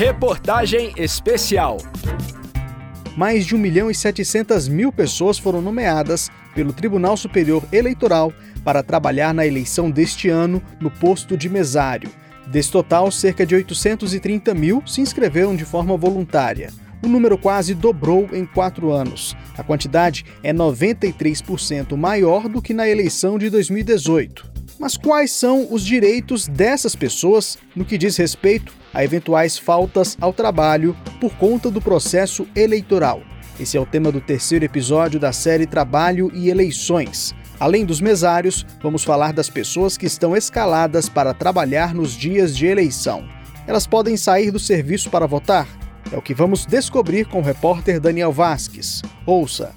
Reportagem especial. Mais de 1 milhão e 700 mil pessoas foram nomeadas pelo Tribunal Superior Eleitoral para trabalhar na eleição deste ano no posto de mesário. Desse total, cerca de 830 mil se inscreveram de forma voluntária. O número quase dobrou em quatro anos. A quantidade é 93% maior do que na eleição de 2018. Mas quais são os direitos dessas pessoas no que diz respeito a eventuais faltas ao trabalho por conta do processo eleitoral? Esse é o tema do terceiro episódio da série Trabalho e Eleições. Além dos mesários, vamos falar das pessoas que estão escaladas para trabalhar nos dias de eleição. Elas podem sair do serviço para votar? É o que vamos descobrir com o repórter Daniel Vasques. Ouça!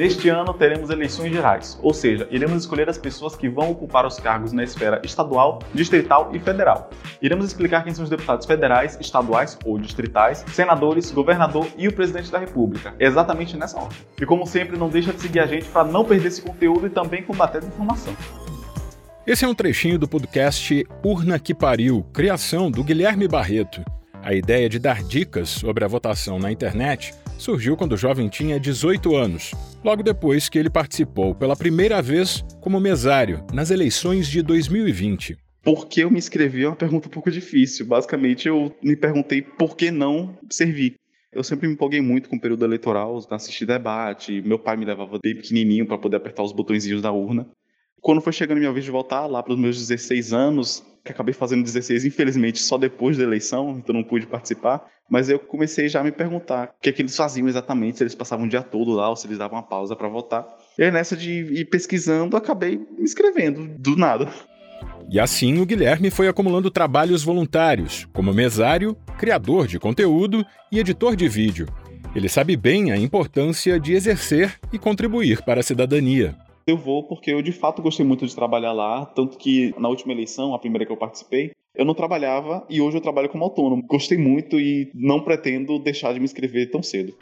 Neste ano teremos eleições gerais, ou seja, iremos escolher as pessoas que vão ocupar os cargos na esfera estadual, distrital e federal. Iremos explicar quem são os deputados federais, estaduais ou distritais, senadores, governador e o presidente da República, exatamente nessa ordem. E como sempre, não deixa de seguir a gente para não perder esse conteúdo e também combater a desinformação. Esse é um trechinho do podcast Urna que Pariu, criação do Guilherme Barreto. A ideia de dar dicas sobre a votação na internet surgiu quando o jovem tinha 18 anos, logo depois que ele participou pela primeira vez como mesário nas eleições de 2020. Por que eu me inscrevi é uma pergunta um pouco difícil. Basicamente, eu me perguntei por que não servir. Eu sempre me empolguei muito com o período eleitoral, assisti debate, meu pai me levava bem pequenininho para poder apertar os botõezinhos da urna. Quando foi chegando minha vez de votar, lá para os meus 16 anos, que acabei fazendo 16, infelizmente, só depois da eleição, então não pude participar, mas eu comecei já a me perguntar o que, é que eles faziam exatamente, se eles passavam o dia todo lá ou se eles davam uma pausa para votar. E aí, nessa de ir pesquisando, acabei me inscrevendo, do nada. E assim o Guilherme foi acumulando trabalhos voluntários, como mesário, criador de conteúdo e editor de vídeo. Ele sabe bem a importância de exercer e contribuir para a cidadania. Eu vou porque eu de fato gostei muito de trabalhar lá, tanto que na última eleição, a primeira que eu participei, eu não trabalhava e hoje eu trabalho como autônomo. Gostei muito e não pretendo deixar de me inscrever tão cedo.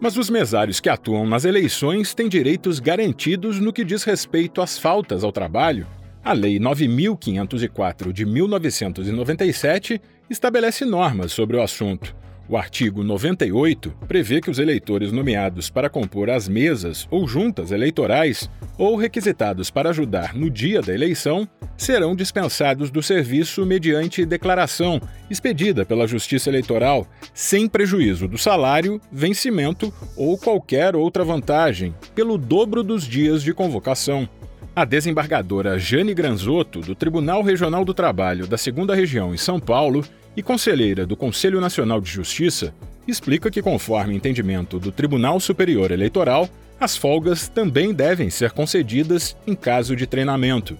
Mas os mesários que atuam nas eleições têm direitos garantidos no que diz respeito às faltas ao trabalho. A Lei 9504 de 1997 estabelece normas sobre o assunto. O artigo 98 prevê que os eleitores nomeados para compor as mesas ou juntas eleitorais ou requisitados para ajudar no dia da eleição serão dispensados do serviço mediante declaração expedida pela Justiça Eleitoral, sem prejuízo do salário, vencimento ou qualquer outra vantagem, pelo dobro dos dias de convocação. A desembargadora Jane Granzotto, do Tribunal Regional do Trabalho da Segunda Região em São Paulo, e conselheira do Conselho Nacional de Justiça, explica que, conforme entendimento do Tribunal Superior Eleitoral, as folgas também devem ser concedidas em caso de treinamento.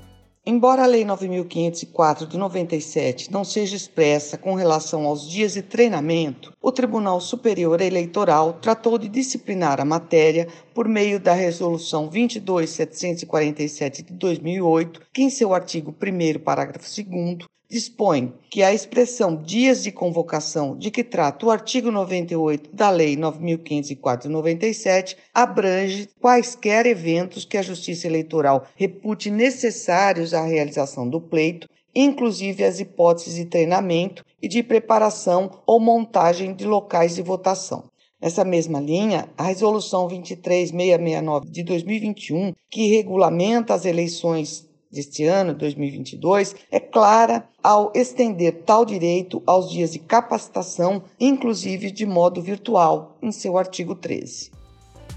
Embora a Lei 9.504 de 97 não seja expressa com relação aos dias de treinamento, o Tribunal Superior Eleitoral tratou de disciplinar a matéria por meio da Resolução 22.747 de 2008, que, em seu artigo 1, parágrafo 2, dispõe que a expressão dias de convocação de que trata o artigo 98 da Lei 9.504/97 abrange quaisquer eventos que a Justiça Eleitoral repute necessários à realização do pleito, inclusive as hipóteses de treinamento e de preparação ou montagem de locais de votação. Nessa mesma linha, a Resolução 23669 de 2021, que regulamenta as eleições deste ano, 2022, é clara ao estender tal direito aos dias de capacitação, inclusive de modo virtual, em seu artigo 13.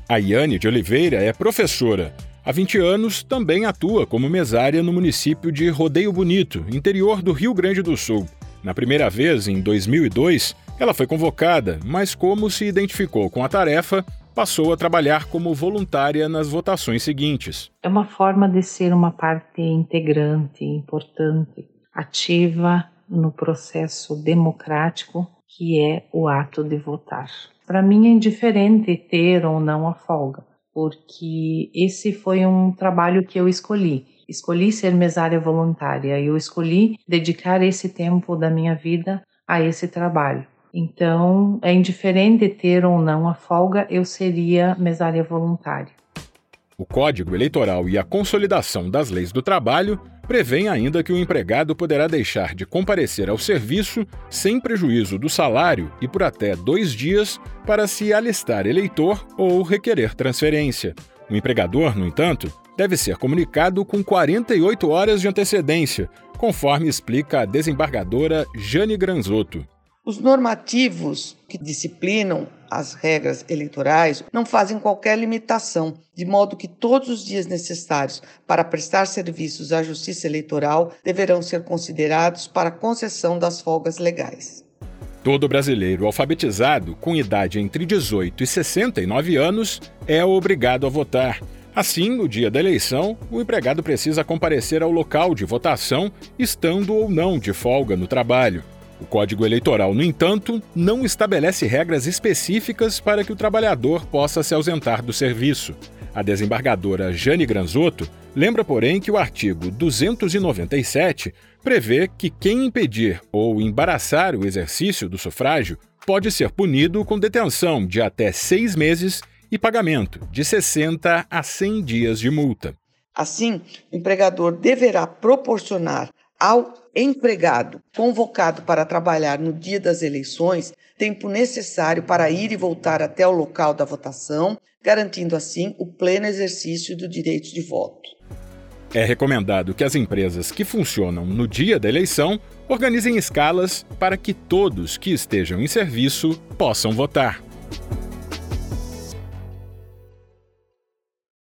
A Iane de Oliveira é professora. Há 20 anos também atua como mesária no município de Rodeio Bonito, interior do Rio Grande do Sul. Na primeira vez, em 2002, ela foi convocada, mas como se identificou com a tarefa, passou a trabalhar como voluntária nas votações seguintes. É uma forma de ser uma parte integrante, importante, ativa no processo democrático que é o ato de votar. Para mim é indiferente ter ou não a folga, porque esse foi um trabalho que eu escolhi. Escolhi ser mesária voluntária, eu escolhi dedicar esse tempo da minha vida a esse trabalho. Então, é indiferente ter ou não a folga, eu seria mesária voluntária. O Código Eleitoral e a Consolidação das Leis do Trabalho prevêem ainda que o empregado poderá deixar de comparecer ao serviço sem prejuízo do salário e por até dois dias para se alistar eleitor ou requerer transferência. O empregador, no entanto, deve ser comunicado com 48 horas de antecedência, conforme explica a desembargadora Jane Granzotto. Os normativos que disciplinam as regras eleitorais não fazem qualquer limitação, de modo que todos os dias necessários para prestar serviços à Justiça Eleitoral deverão ser considerados para concessão das folgas legais. Todo brasileiro alfabetizado com idade entre 18 e 69 anos é obrigado a votar. Assim, no dia da eleição, o empregado precisa comparecer ao local de votação, estando ou não de folga no trabalho. O Código Eleitoral, no entanto, não estabelece regras específicas para que o trabalhador possa se ausentar do serviço. A desembargadora Jane Granzotto lembra, porém, que o artigo 297 prevê que quem impedir ou embaraçar o exercício do sufrágio pode ser punido com detenção de até seis meses e pagamento de 60 a 100 dias de multa. Assim, o empregador deverá proporcionar ao empregado convocado para trabalhar no dia das eleições tempo necessário para ir e voltar até o local da votação, garantindo assim o pleno exercício do direito de voto. É recomendado que as empresas que funcionam no dia da eleição organizem escalas para que todos que estejam em serviço possam votar.